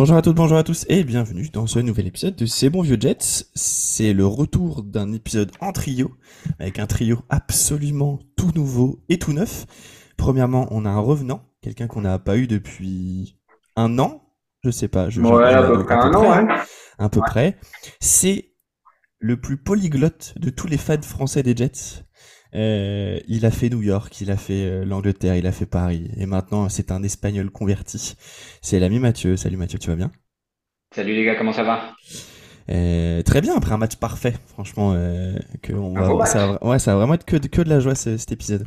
Bonjour à toutes, bonjour à tous et bienvenue dans ce nouvel épisode de C'est bon vieux Jets. C'est le retour d'un épisode en trio, avec un trio absolument tout nouveau et tout neuf. Premièrement, on a un revenant, quelqu'un qu'on n'a pas eu depuis un an, je sais pas. Je, Ouais, à peu près un an, hein, ouais. à peu près. C'est le plus polyglotte de tous les fans français des Jets. Euh, il a fait New York, il a fait euh, l'Angleterre, il a fait Paris, et maintenant c'est un Espagnol converti. C'est l'ami Mathieu. Salut Mathieu, tu vas bien? Salut les gars, comment ça va? Euh, Très bien, après un match parfait, franchement, euh, que on va, ça, va, ouais, ça va vraiment être que de, que de la joie ce- cet épisode.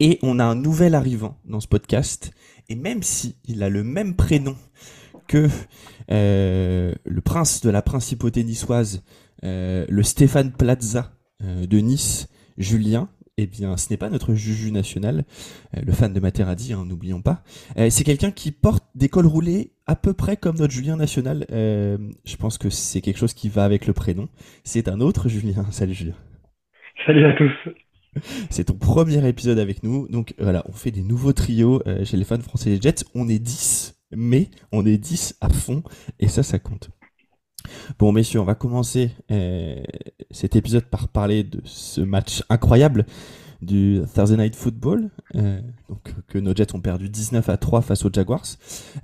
Et on a un nouvel arrivant dans ce podcast, et même si il a le même prénom que euh, le prince de la principauté niçoise, le Stéphane Plaza de Nice, Julien, eh bien, ce n'est pas notre Juju national, euh, le fan de Materazzi, hein, n'oublions pas. Euh, c'est quelqu'un qui porte des cols roulés à peu près comme notre Julien national. Euh, je pense que c'est quelque chose qui va avec le prénom. C'est un autre Julien. Salut Julien. Salut à tous. C'est ton premier épisode avec nous. Donc voilà, on fait des nouveaux trios chez les fans français des Jets. On est 10, mais on est 10 à fond. Et ça, ça compte. Bon, messieurs, on va commencer euh, cet épisode par parler de ce match incroyable du Thursday Night Football, euh, donc que nos Jets ont perdu 19 à 3 face aux Jaguars.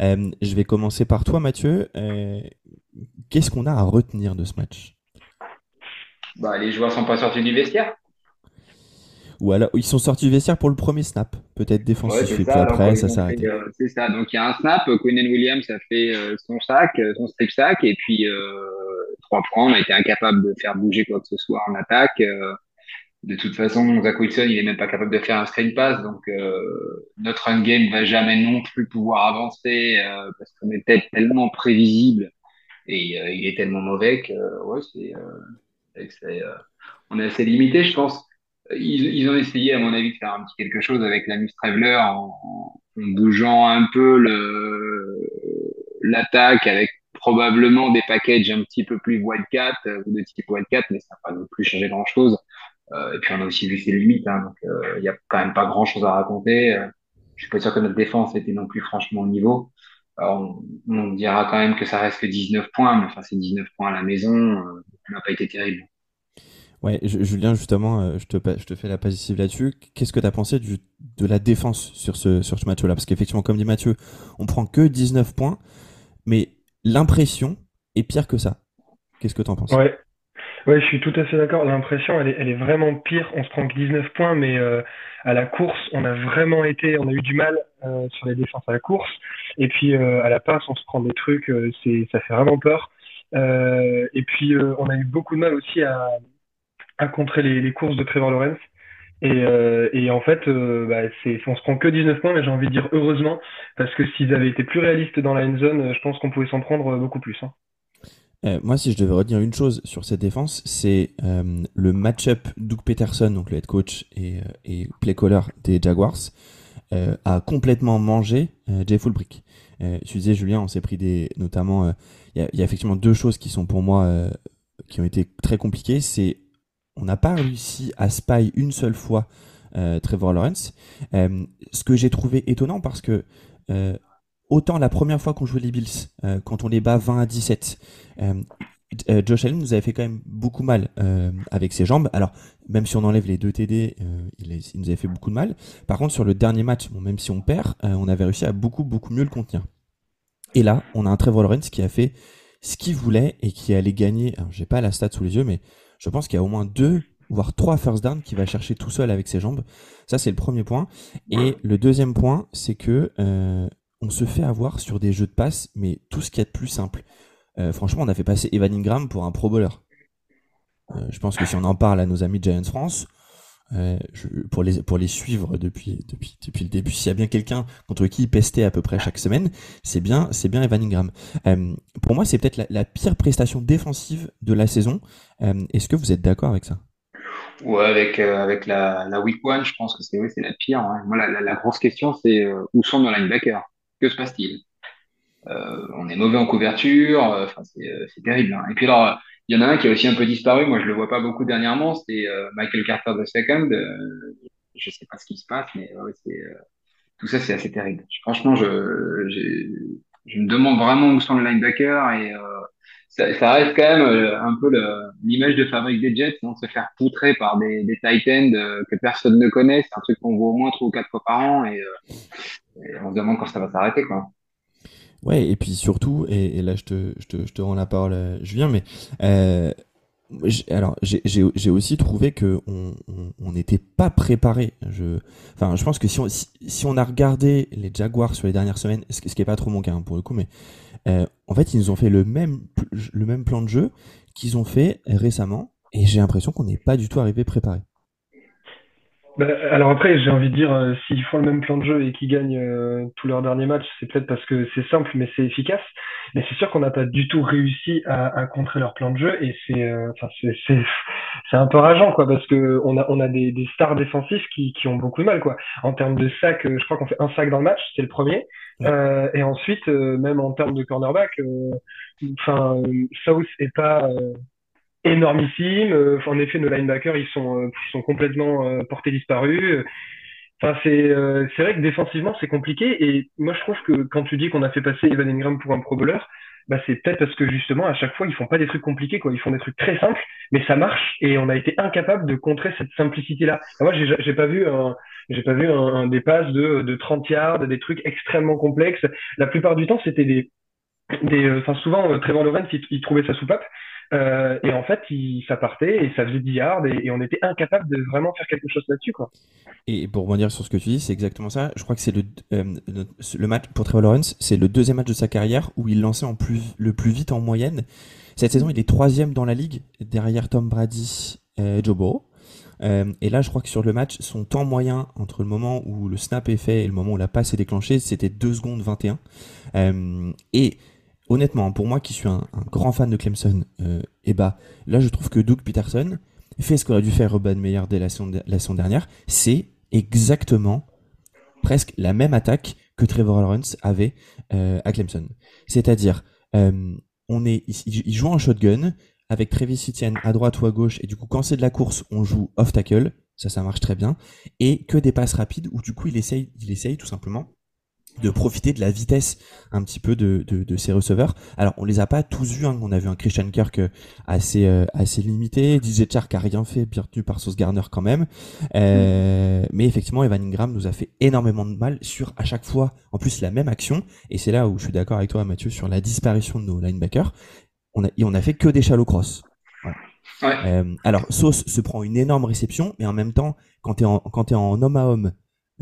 Euh, je vais commencer par toi, Mathieu. Qu'est-ce qu'on a à retenir de ce match? Bah, les joueurs sont pas sortis du vestiaire. Ou alors, ils sont sortis du vestiaire pour le premier snap, peut-être Ouais, défensif, c'est et puis ça. Donc, après, ça s'est arrêté. euh, c'est ça. Donc, il y a un snap. Quinnen Williams a fait euh, son sac, euh, son strip sack, et puis trois points. On a été incapable de faire bouger quoi que ce soit en attaque. De toute façon, Zach Wilson, il est même pas capable de faire un screen pass. Donc, notre run game va jamais non plus pouvoir avancer parce qu'on est peut-être tellement prévisible et euh, il est tellement mauvais que euh, ouais, c'est, c'est, euh, on est assez limité, je pense. Ils, ils ont essayé, à mon avis, de faire un petit quelque chose avec la Miss Traveler en, en bougeant un peu l'attaque avec probablement des packages un petit peu plus wildcat euh, ou de type wildcat, mais ça n'a pas non plus changé grand-chose. Euh, et puis on a aussi vu ses limites, hein, donc euh, il y a quand même pas grand-chose à raconter. Euh, je suis pas sûr que notre défense était non plus franchement au niveau. Alors, on, on dira quand même que ça reste que 19 points, mais enfin c'est 19 points à la maison, euh, ça n'a pas été terrible. Ouais, Ju- Julien, justement, euh, je te, je te fais la passive là-dessus. Qu'est-ce que tu as pensé de la défense sur ce, sur ce match-là? Parce qu'effectivement, comme dit Mathieu, on prend que 19 points, mais l'impression est pire que ça. Qu'est-ce que tu en penses? Ouais, ouais, je suis tout à fait d'accord. L'impression, elle est, elle est vraiment pire. On se prend que 19 points, mais euh, à la course, on a vraiment été, on a eu du mal euh, sur les défenses à la course. Et puis à la passe, on se prend des trucs, c'est, ça fait vraiment peur. Et puis on a eu beaucoup de mal aussi à, à contrer les, courses de Trevor Lawrence. Et, euh, en fait, euh, bah, on se prend que 19 points, mais j'ai envie de dire heureusement, parce que s'ils avaient été plus réalistes dans la end zone, euh, je pense qu'on pouvait s'en prendre euh, beaucoup plus. hein. Moi, si je devais retenir une chose sur cette défense, c'est le match-up Doug Peterson, donc le head coach et, play caller des Jaguars, a complètement mangé Jay Fulbrick. Tu disais, Julien, on s'est pris des. Notamment, il y, y a effectivement deux choses qui sont pour moi qui ont été très compliquées. C'est on n'a pas réussi à spy une seule fois euh, Trevor Lawrence. Euh, ce que j'ai trouvé étonnant parce que euh, autant la première fois qu'on jouait les Bills, quand on les bat 20 à 17, euh, euh, Josh Allen nous avait fait quand même beaucoup mal avec ses jambes. Alors, même si on enlève les deux TD, il, il nous avait fait beaucoup de mal. Par contre, sur le dernier match, même si on perd, on avait réussi à beaucoup, beaucoup mieux le contenir. Et là, on a un Trevor Lawrence qui a fait ce qu'il voulait et qui allait gagner. Alors, j'ai pas la stat sous les yeux, mais je pense qu'il y a au moins deux, voire trois first down qu'il va chercher tout seul avec ses jambes. Ça, c'est le premier point. Et le deuxième point, c'est que euh, on se fait avoir sur des jeux de passe, mais tout ce qu'il y a de plus simple. Euh, franchement, on a fait passer Evan Ingram pour un pro bowler. Euh, je pense que si on en parle à nos amis de Giants France, euh, pour, les, pour les suivre depuis, depuis, depuis le début, s'il y a bien quelqu'un contre qui ils pestaient à peu près chaque semaine, c'est bien, c'est bien Evan Ingram. Euh, pour moi, c'est peut-être la, pire prestation défensive de la saison. Euh, Est-ce que vous êtes d'accord avec ça? Ouais, avec, avec la, la week one, je pense que c'est oui, la pire. hein. Moi, la, la, grosse question, c'est où sont nos linebackers? Que se passe-t-il? On est mauvais en couverture, enfin, c'est c'est terrible. hein. Et puis alors, il y en a un qui a aussi un peu disparu, moi je le vois pas beaucoup dernièrement, c'est euh, Michael Carter II. Euh, je sais pas ce qui se passe, mais ouais, euh, tout ça c'est assez terrible. Franchement, je, j'ai- je me demande vraiment où sont les linebackers et ça, ça, reste quand même un peu l'image de fabrique des Jets, non, se faire poutrer par des, des tight ends que personne ne connaît. C'est un truc qu'on voit au moins trois ou quatre fois par an et, et on se demande quand ça va s'arrêter, quoi. Ouais, et puis surtout, et, là je te, je, te, je te rends la parole, Julien, mais euh, alors j'ai aussi trouvé que on n'était pas préparé. Je, enfin, je pense que si on, si, on a regardé les Jaguars sur les dernières semaines, ce, ce qui est pas trop mon cas hein, pour le coup, mais euh, en fait ils nous ont fait le même le même plan de jeu qu'ils ont fait récemment, et j'ai l'impression qu'on n'est pas du tout arrivé préparé. Bah, alors après, j'ai envie de dire, euh, s'ils font le même plan de jeu et qu'ils gagnent euh, tous leurs derniers matchs, c'est peut-être parce que c'est simple, mais c'est efficace. Mais c'est sûr qu'on n'a pas du tout réussi à, à, contrer leur plan de jeu et c'est, euh, enfin, c'est, c'est, c'est un peu rageant, quoi, parce que on a, on a des, des stars défensifs qui, qui ont beaucoup de mal, quoi. En termes de sac, je crois qu'on fait un sac dans le match, c'est le premier. et ensuite, même en termes de cornerback, enfin, South est pas énormissime. Euh, en effet, nos linebackers, ils sont, euh, ils sont complètement euh, portés disparus. Enfin, c'est c'est vrai que défensivement, c'est compliqué. Et moi, je trouve que quand tu dis qu'on a fait passer Evan Ingram pour un pro bowler, bah, c'est peut-être parce que justement, à chaque fois, ils font pas des trucs compliqués, quoi. Ils font des trucs très simples, mais ça marche. Et on a été incapable de contrer cette simplicité-là. Moi, j'ai j'ai pas vu un, j'ai pas vu un, un, des passes de, de 30 yards, des trucs extrêmement complexes. La plupart du temps, c'était des, des, enfin souvent, Trevor Lawrence, il, il trouvait sa soupape. Euh, et en fait, il, ça partait et ça faisait 10 yards et, on était incapable de vraiment faire quelque chose là-dessus. Quoi. Et pour rebondir sur ce que tu dis, c'est exactement ça. Je crois que c'est le, euh, match pour Trevor Lawrence, c'est le deuxième match de sa carrière où il lançait en plus, le plus vite en moyenne. Cette saison, il est troisième dans la ligue derrière Tom Brady et Joe Burrow. Euh, et là, je crois que sur le match, son temps moyen entre le moment où le snap est fait et le moment où la passe est déclenchée, c'était 2 secondes 21. Euh, et honnêtement, pour moi qui suis un, grand fan de Clemson, euh, là je trouve que Doug Peterson fait ce qu'aurait dû faire Urban Meyer dès la saison, dernière, c'est exactement presque la même attaque que Trevor Lawrence avait euh, à Clemson. C'est-à-dire, euh, on est, il, joue en shotgun avec Travis Etienne à droite ou à gauche, et du coup quand c'est de la course, on joue off tackle, ça ça marche très bien, et que des passes rapides où du coup il essaye, il essaye tout simplement de profiter de la vitesse un petit peu de, de, de ces receveurs. Alors on les a pas tous vus, hein. on a vu un Christian Kirk euh, assez euh, assez limité, DJ Chark a rien fait, bien tenu par Sauce Garner quand même. Euh, mais effectivement, Evan Ingram nous a fait énormément de mal sur à chaque fois, en plus la même action. Et c'est là où je suis d'accord avec toi, Mathieu, sur la disparition de nos linebackers. On a et on a fait que des shallow cross. alors Sauce se prend une énorme réception, mais en même temps, quand t'es en quand t'es en homme à homme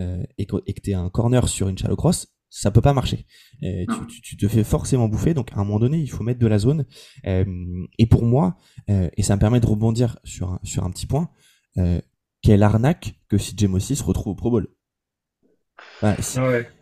euh, et que tu es un corner sur une shallow cross, ça peut pas marcher. tu, te fais forcément bouffer, donc à un moment donné, il faut mettre de la zone. Euh, et pour moi, euh, et ça me permet de rebondir sur un, sur un petit point, quelle arnaque que si Mossy se retrouve au Pro Bowl.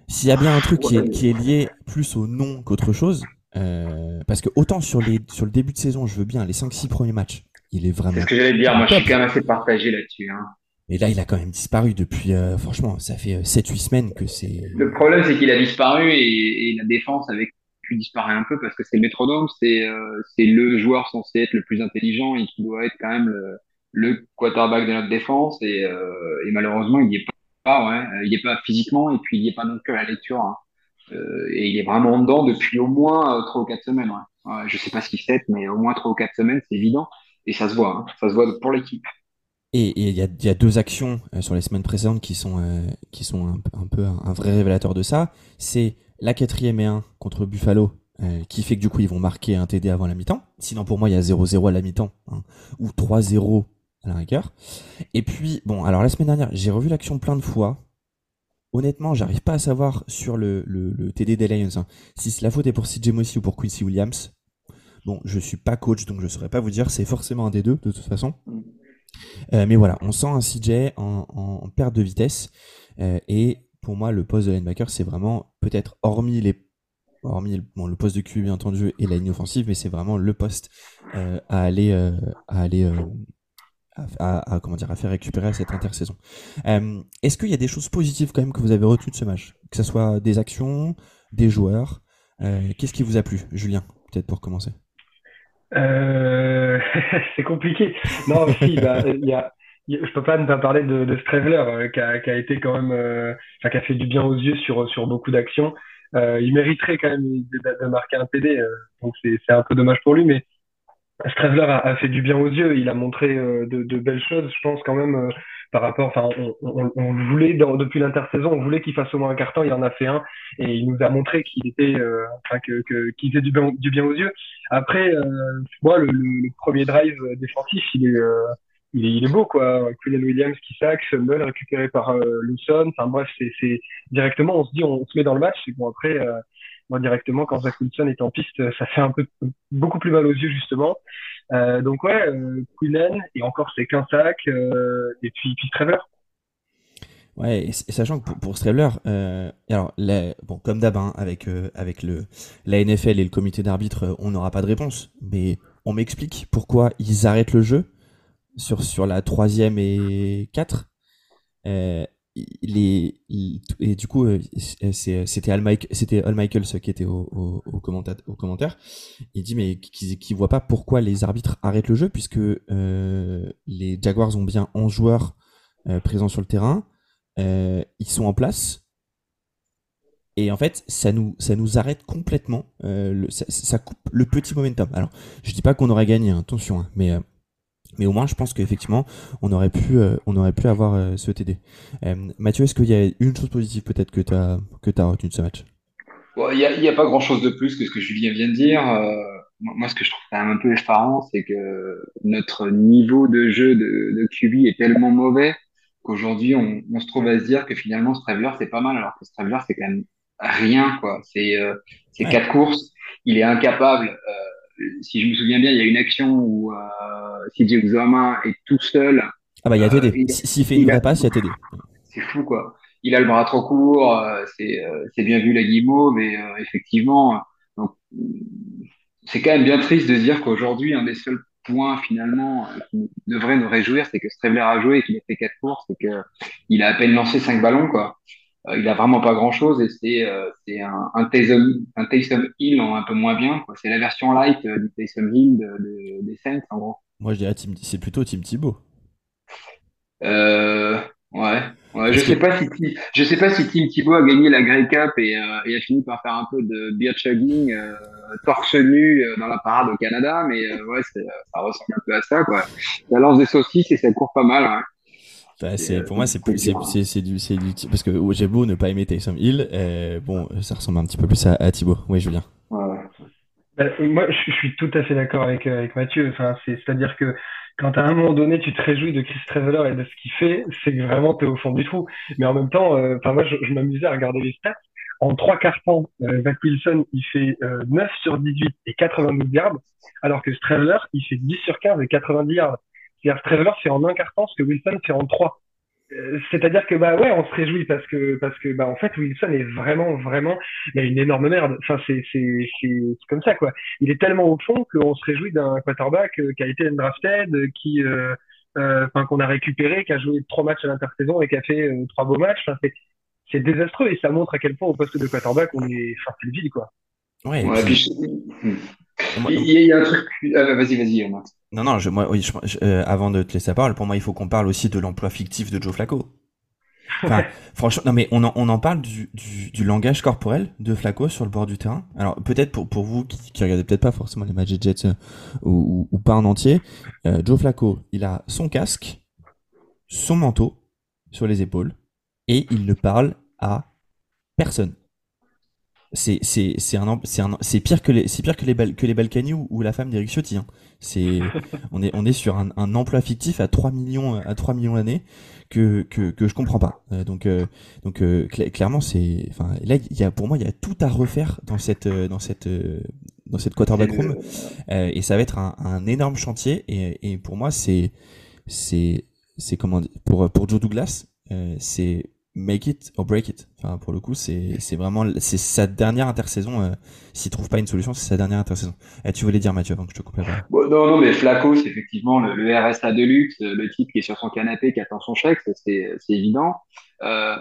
S'il y a bien un truc qui est, qui est lié plus au nom qu'autre chose, parce que autant sur, les, sur le début de saison, je veux bien les 5-6 premiers matchs, il est vraiment. C'est ce que j'allais dire, moi je suis quand même assez partagé là-dessus. Hein. Mais là, il a quand même disparu depuis, euh, franchement, ça fait 7-8 euh, semaines que c'est. Le problème, c'est qu'il a disparu et, et, la défense avec pu disparaît un peu parce que c'est le métronome, c'est euh, le joueur censé être le plus intelligent et qui doit être quand même le, le quarterback de notre défense et, et malheureusement, il n'y est pas, ouais, il n'y est pas physiquement et puis il n'y est pas non plus à la lecture. Hein. et il est vraiment dedans depuis au moins trois ou quatre semaines. Ouais. ouais je sais pas ce qu'il fait, mais au moins trois ou quatre semaines, c'est évident et ça se voit, hein. ça se voit pour l'équipe. Et il y a, y a, deux actions euh, sur les semaines précédentes qui sont, euh, qui sont un, peu un, vrai révélateur de ça. C'est la quatrième et 1 contre Buffalo, euh, qui fait que du coup ils vont marquer un TD avant la mi-temps. Sinon pour moi il y a 0-0 à la mi-temps, hein, ou 3-0 à la rigueur. Et puis, bon, alors la semaine dernière, j'ai revu l'action plein de fois. Honnêtement, j'arrive pas à savoir sur le, le, TD des Lions hein, si la faute est pour CJ Mossy ou pour Quincy Williams. Bon, je suis pas coach, donc je saurais pas vous dire, c'est forcément un des deux, de toute façon. Euh, mais voilà, on sent un CJ en, perte de vitesse. Euh, et pour moi, le poste de linebacker, c'est vraiment peut-être hormis le poste de QB bien entendu et la ligne offensive, mais c'est vraiment le poste euh, à aller à aller à, dire à faire récupérer cette intersaison. Est-ce qu'il y a des choses positives quand même que vous avez retenues de ce match, que ce soit des actions, des joueurs Qu'est-ce qui vous a plu, Julien Peut-être pour commencer. Euh, c'est compliqué. Non, si, bah, y a, je peux pas ne pas parler de, de euh, qui, a, qui, a, été quand même, euh, qui a fait du bien aux yeux sur, sur beaucoup d'actions. il mériterait quand même de, marquer un TD. donc c'est un peu dommage pour lui, mais Stravler a, fait du bien aux yeux. Il a montré de, belles choses, je pense quand même par rapport, enfin, on, on, voulait depuis l'intersaison, on voulait qu'il fasse au moins un carton, il en a fait un, et il nous a montré qu'il était, euh, enfin, que, que qu'il faisait du bien, du bien aux yeux. Après, euh, moi, le, le, premier drive défensif, il est, euh, il est, il est beau, quoi. Quillen Williams qui sac, Sumble récupéré par euh, Lawson. Enfin bref, c'est, c'est directement, on se dit, on, se met dans le match. Et bon après, moi directement, quand Zach Wilson est en piste, ça fait un peu beaucoup plus mal aux yeux justement. Euh, donc ouais, euh, et encore c'est qu'un sac, euh, et puis, puis Trevor. Ouais, et, sachant que pour, pour euh, alors bon comme d'hab hein, avec euh, avec le la NFL et le comité d'arbitre, on n'aura pas de réponse, mais on m'explique pourquoi ils arrêtent le jeu sur sur la troisième et 4 les, et du coup, euh, c'était Al, c'était Al Michaels qui était au, au, commentaire. Il dit mais qui voit pas pourquoi les arbitres arrêtent le jeu puisque euh, les Jaguars ont bien 11 joueurs euh, présents sur le terrain, euh, ils sont en place. Et en fait, ça nous, ça nous arrête complètement. Ça, coupe le petit momentum. Alors, je dis pas qu'on aurait gagné, hein, attention, hein, mais mais au moins, je pense qu'effectivement, on aurait pu, euh, on aurait pu avoir euh, ce TD. Euh, Mathieu, est-ce qu'il y a une chose positive peut-être que tu as, que as retenue de ce match? Il n'y a, pas grand-chose de plus que ce que Julien vient de dire. moi, ce que je trouve quand même un peu effarant, c'est que notre niveau de jeu de, de QB est tellement mauvais qu'aujourd'hui, on, on, se trouve à se dire que finalement, Straveler, c'est pas mal, alors que Straveler, c'est quand même rien. quoi. C'est c'est quatre courses. Il est incapable si je me souviens bien, il y a une action où euh, CJ est tout seul. Ah bah il y a TD. Euh, S'il fait une vraie passe, il y a TD. C'est fou quoi. Il a le bras trop court, euh, c'est euh, c'est bien vu la guimau, mais effectivement, c'est quand même bien triste de dire qu'aujourd'hui un des seuls points finalement qui devrait nous réjouir, c'est que Strebler a joué et qu'il a fait quatre courses et que il a à peine lancé cinq ballons quoi. Euh, il a vraiment pas grand chose et c'est euh, c'est un, un Taysom un Taysom Hill en un peu moins bien. C'est la version light euh, du Taysom Hill de, des Saints en gros. Moi je dirais c'est plutôt Tim Thibault. Euh, ouais. ouais je sais pas si je sais pas si Tim Thibault a gagné la Grey Cup et, euh, et a fini par faire un peu de beer chugging euh, torse nu dans la parade au Canada, mais ouais ça ressemble un peu à ça quoi. Ça lance des saucisses et ça court pas mal. Hein. C'est pour moi c'est c'est c'est du c'est du parce que j'ai beau ne pas aimer Taysom Hill euh, bon ça ressemble un petit peu plus à, à Thibaut. Oui Julien. Ouais. Bah, moi je, suis tout à fait d'accord avec avec Mathieu. Enfin c'est c'est à dire que quand à un moment donné tu te réjouis de Chris Traveler et de ce qu'il fait c'est que vraiment t'es au fond du trou. Mais en même temps euh, enfin moi je, je m'amusais à regarder les stats. En trois quarts temps, euh, Zach Wilson, il fait euh, 9 sur 18 et 92 yards, alors que Straveler, il fait 10 sur 15 et 90 yards. C'est-à-dire Trevor fait en un quart temps ce que Wilson fait en trois. Euh, c'est-à-dire que bah ouais, on se réjouit parce que parce que bah en fait Wilson est vraiment vraiment il a une énorme merde. Enfin c'est c'est c'est comme ça quoi. Il est tellement au fond qu'on se réjouit d'un quarterback euh, qui a été drafted, qui euh, enfin qu'on a récupéré, qui a joué trois matchs à l'intersaison et qui a fait trois beaux matchs. Enfin, c'est c'est désastreux et ça montre à quel point au poste de quarterback on est enfin c'est le vide quoi. Ouais. Il y a un truc. vas-y vas-y Max. Non, non, je, moi, oui, euh, avant de te laisser la parole, pour moi, il faut qu'on parle aussi de l'emploi fictif de Joe Flacco. Enfin, franchement, non, mais on en, on en parle du, du, du, langage corporel de Flacco sur le bord du terrain. Alors, peut-être pour, pour vous qui, qui regardez peut-être pas forcément les matchs Jets euh, ou, ou, pas en entier, euh, Joe Flacco, il a son casque, son manteau sur les épaules et il ne parle à personne c'est c'est c'est un c'est un c'est pire que les c'est pire que les que les Balkany ou, la femme d'Eric Ciotti hein. c'est on est on est sur un, un, emploi fictif à 3 millions à 3 millions d'années que, que que je comprends pas euh, donc euh, donc euh, clairement c'est enfin là il y a pour moi il y a tout à refaire dans cette dans cette dans cette quarterback room et ça va être un, un énorme chantier et, et pour moi c'est c'est c'est comment dire, pour pour Joe Douglas c'est make it or break it. Enfin, pour le coup, c'est vraiment c'est sa dernière intersaison. Euh, S'il trouve pas une solution, c'est sa dernière intersaison. Et tu voulais dire Mathieu avant que je te coupe la parole. Bon, non, non, mais Flaco, c'est effectivement le, le, RSA de luxe, le type qui est sur son canapé, qui attend son chèque, c'est évident. Euh,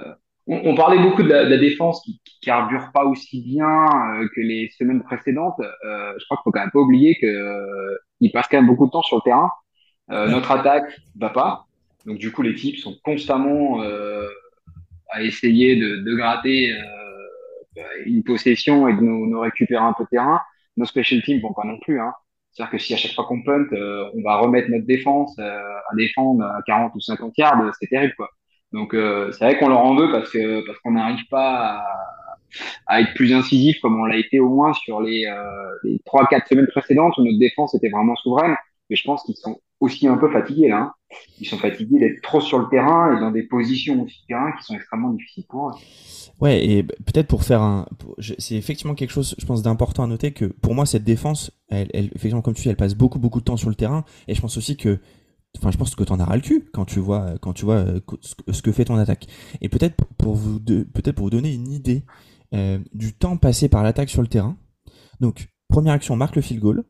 on, on, parlait beaucoup de la, de la défense qui, qui, carbure pas aussi bien euh, que les semaines précédentes. Euh, je crois qu'il faut quand même pas oublier que euh, il passe quand même beaucoup de temps sur le terrain. Ouais. Notre attaque va pas. Donc du coup, les types sont constamment à essayer de, de gratter euh, une possession et de nous, nous, récupérer un peu de terrain. Nos special teams vont pas non plus. Hein. C'est-à-dire que si à chaque fois qu'on punt, euh, on va remettre notre défense euh, à défendre à 40 ou 50 yards, c'est terrible quoi. Donc euh, c'est vrai qu'on leur en veut parce que parce qu'on n'arrive pas à, à, être plus incisif comme on l'a été au moins sur les les trois quatre semaines précédentes où notre défense était vraiment souveraine. Mais je pense qu'ils sont aussi un peu fatigués là. Hein. Ils sont fatigués d'être trop sur le terrain et dans des positions aussi terrain qui sont extrêmement difficiles pour eux. Ouais, et peut-être pour faire un, c'est effectivement quelque chose, je pense, d'important à noter que pour moi cette défense, elle, elle, effectivement comme tu dis, elle passe beaucoup beaucoup de temps sur le terrain, et je pense aussi que, enfin, je pense que t'en as ras le cul quand tu vois quand tu vois euh, ce que fait ton attaque. Et peut-être pour vous peut-être pour vous donner une idée euh, du temps passé par l'attaque sur le terrain. Donc première action, marque le field goal.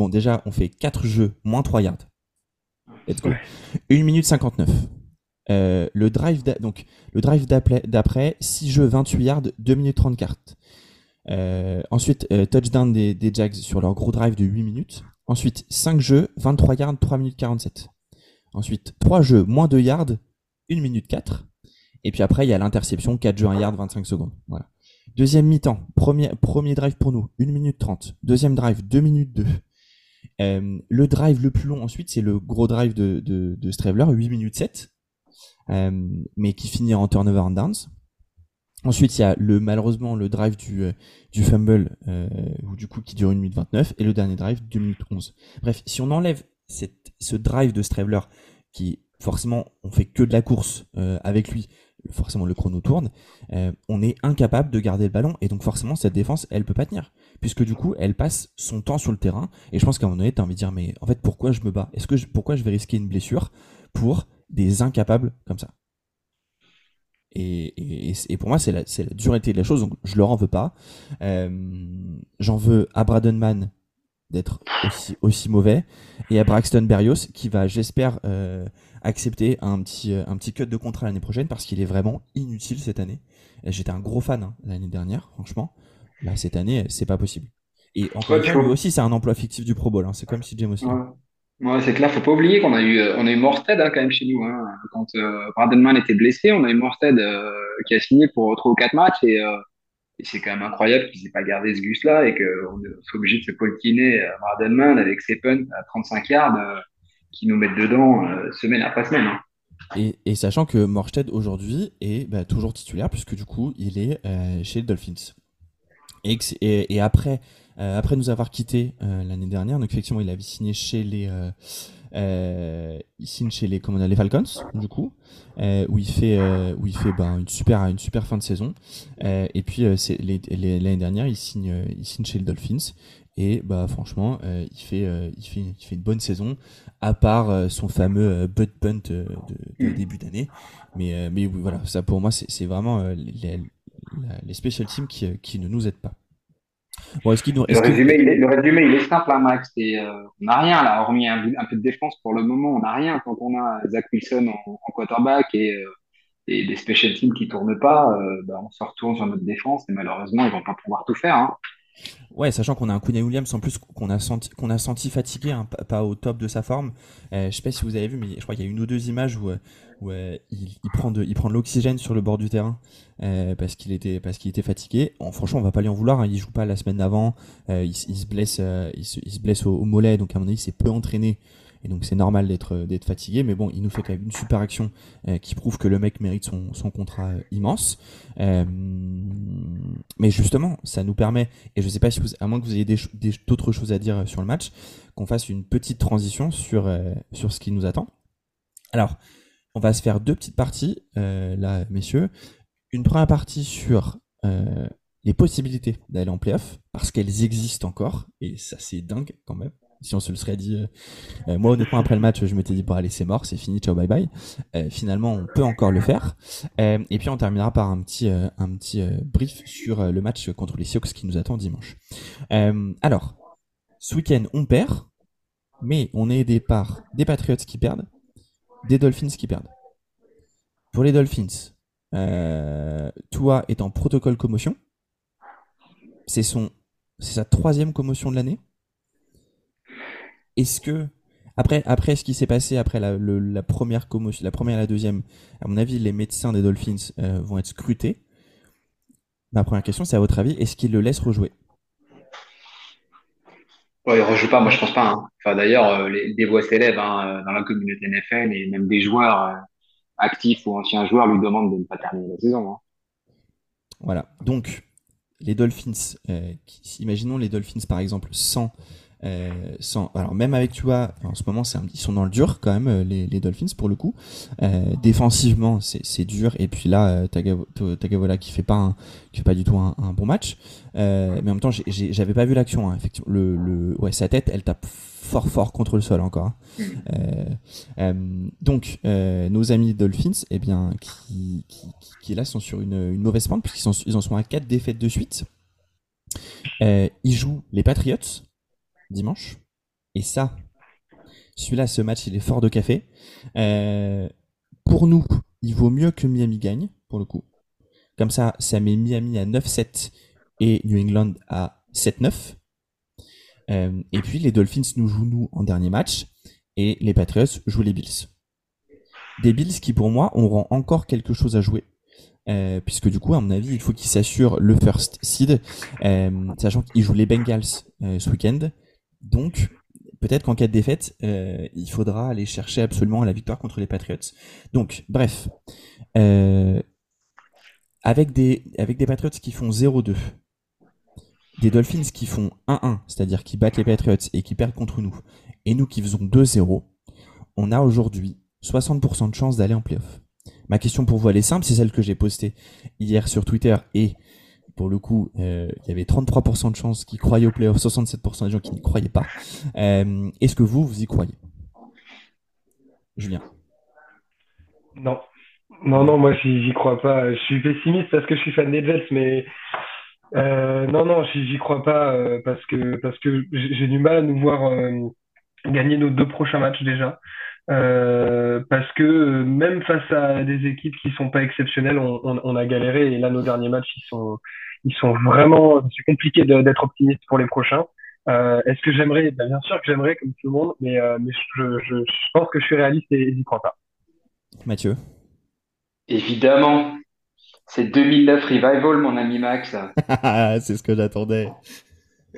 Bon, déjà, on fait 4 jeux, moins 3 yards. Let's go. 1 minute 59. Euh, le drive donc le drive d'après 6 jeux 28 yards 2 minutes 30 cartes. Euh, ensuite euh, touchdown des, des, Jags sur leur gros drive de 8 minutes. Ensuite 5 jeux 23 yards 3 minutes 47. Ensuite 3 jeux moins 2 yards 1 minute 4. Et puis après il y a l'interception 4 jeux 1 yard 25 secondes. Voilà. Deuxième mi-temps, premier, premier drive pour nous, 1 minute 30. Deuxième drive, 2 minutes 2. Euh, le drive le plus long ensuite, c'est le gros drive de, Stravler, 8 minutes 7. Euh, mais qui finit en turnover and downs. Ensuite, il y a le malheureusement le drive du, euh, fumble ou du coup qui dure 1 minute 29 et le dernier drive 2 minutes 11. Bref, si on enlève ce drive de Stravler qui forcément on fait que de la course avec lui, forcément le chrono tourne, on est incapable de garder le ballon et donc forcément cette défense elle peut pas tenir puisque du coup elle passe son temps sur le terrain et je pense qu'à un moment donné t'as envie de dire mais en fait pourquoi je me bats? Est-ce que pourquoi je vais risquer une blessure pour des incapables comme ça? Et, pour moi, c'est la, dureté de la chose, donc je leur en veux pas. Euh, J'en veux à Bradenman d'être aussi, mauvais et à Braxton Berrios qui va, j'espère, euh, accepter un petit, un petit cut de contrat l'année prochaine parce qu'il est vraiment inutile cette année. J'étais un gros fan hein, l'année dernière, franchement. Là, cette année, c'est pas possible. Et encore une fois, lui aussi, c'est un emploi fictif du Pro Bowl. Hein. C'est comme si James aussi. Ouais, c'est clair, faut pas oublier qu'on a eu, euh, on a eu Morsted hein, quand même chez nous. Hein. Quand euh, Bradenman était blessé, on a eu Morsted euh, qui a signé pour trois ou quatre matchs et, euh, et c'est quand même incroyable qu'il s'est pas gardé ce gus-là et qu'on soit obligé de se coltiner Bradenman avec ses punts à 35 yards qui nous mettent dedans semaine après semaine. Et, et, sachant que Morsted aujourd'hui est bah, toujours titulaire puisque du coup il est chez les Dolphins. Et, et, et après euh, après nous avoir quitté euh, l'année dernière, donc effectivement, il avait signé chez les, euh, il signe chez les, comment on a, les Falcons, du coup, où il fait, où il fait ben, une super, une super fin de saison. et puis l'année dernière, il signe, il signe chez les Dolphins. Et bah franchement, il fait, il fait, il fait une bonne saison, à part son fameux butt punt de, de mm. début d'année. Mais, mais voilà, ça pour moi, c'est vraiment les, les special teams qui, qui ne nous aident pas le, résumé, il est, le résumé, il est simple, hein, Max. Euh, on n'a rien là, hormis un, peu de défense pour le moment. On n'a rien quand on a Zach Wilson en, quarterback et, euh, et, des special teams qui tournent pas. Euh, bah, on se retourne sur notre défense et malheureusement, ils vont pas pouvoir tout faire. Hein. Ouais, sachant qu'on a un Quinn Williams en plus qu'on a senti qu'on a senti fatigué, hein, pas au top de sa forme. Euh, je sais pas si vous avez vu, mais je crois qu'il y a une ou deux images où, où il, il, prend de il prend l'oxygène sur le bord du terrain euh, parce qu'il était parce qu'il était fatigué. franchement, on va pas lui en vouloir. Hein, il joue pas la semaine d'avant. Euh, il, se blesse euh, il se, blesse au, au, mollet, donc à mon avis, c'est peu entraîné et donc c'est normal d'être d'être fatigué, mais bon, il nous fait quand même une super action euh, qui prouve que le mec mérite son, son contrat euh, immense. Euh, mais justement, ça nous permet, et je sais pas si vous, à moins que vous ayez d'autres choses à dire sur le match, qu'on fasse une petite transition sur sur ce qui nous attend. Alors, on va se faire deux petites parties là, messieurs. Une première partie sur les possibilités d'aller en playoff parce qu'elles existent encore et ça c'est dingue quand même si on se le serait dit. Euh, euh, moi, honnêtement, après le match, je m'étais dit, bon, allez, c'est mort, c'est fini, ciao, bye bye. Euh, finalement, on peut encore le faire. et puis, on terminera par un petit, un petit brief sur le match contre les Sioux qui nous attend dimanche. alors, ce week-end, on perd, mais on est aidé par des Patriots qui perdent, des Dolphins qui perdent. Pour les Dolphins, Tua est en protocole commotion. C'est son, c'est sa troisième commotion de l'année. Est-ce que après, après ce qui s'est passé après la, la première commotion, la première et la deuxième, à mon avis, les médecins des Dolphins euh, vont être scrutés. ma première question, c'est à votre avis, est-ce qu'il le laisse rejouer? Ouais, il rejoue pas, moi je pense pas. Hein. Enfin, d'ailleurs, les, des voix s'élèvent hein, dans la communauté NFL et même des joueurs actifs ou anciens joueurs lui demandent de ne pas terminer la saison. Hein. Voilà. Donc, les Dolphins, euh, imaginons les Dolphins par exemple sans euh, sans, alors même avec tu vois, en ce moment c'est ils sont dans le dur quand même euh, les, les Dolphins pour le coup. Euh, défensivement c'est, dur et puis là euh, Tagavola qui fait pas un, qui fait pas du tout un, un bon match. Euh, mais en même temps j'ai, j'avais pas vu l'action hein, effectivement. Le, le ouais sa tête elle tape fort fort contre le sol encore. Hein. Mm. donc nos amis Dolphins eh bien qui, qui, qui, là sont sur une, une mauvaise pente puisqu'ils ils en sont à quatre défaites de suite. ils jouent les Patriots dimanche. Et ça, celui-là, ce match, il est fort de café. Euh, pour nous, il vaut mieux que Miami gagne, pour le coup. Comme ça, ça met Miami à 9-7 et New England à 7-9. Euh, et puis, les Dolphins nous jouent, nous, en dernier match. Et les Patriots jouent les Bills. Des Bills qui, pour moi, auront encore quelque chose à jouer. Euh, puisque du coup, à mon avis, il faut qu'ils s'assurent le first seed, sachant qu'ils jouent les Bengals ce week-end. Donc, peut-être qu'en cas de défaite, euh, il faudra aller chercher absolument la victoire contre les Patriots. Donc, bref, euh, avec des avec des Patriots qui font 0-2, des Dolphins qui font 1-1, c'est-à-dire qui battent les Patriots et qui perdent contre nous, et nous qui faisons 2-0, on a aujourd'hui 60% de chances d'aller en playoff. Ma question pour vous, elle est simple, c'est celle que j'ai postée hier sur Twitter et pour le coup, euh, il y avait 33% de chances qui croyaient au playoff, 67% des gens qui n'y croyaient pas. Euh, est-ce que vous, vous y croyez? Julien Non. Non, non, moi, j'y crois pas. Je suis pessimiste parce que je suis fan des Jets, mais euh, non, non, j'y crois pas parce que parce que j'ai du mal à nous voir gagner nos deux prochains matchs déjà. Parce que même face à des équipes qui sont pas exceptionnelles, on, on, a galéré et là nos derniers matchs ils sont ils sont vraiment, c'est compliqué d'être optimiste pour les prochains. Euh, Est-ce que j'aimerais ben, Bien sûr que j'aimerais, comme tout le monde, mais, euh, mais je, je, je, pense que je suis réaliste et j'y crois pas. Mathieu Évidemment. C'est 2009 Revival, mon ami Max. c'est ce que j'attendais.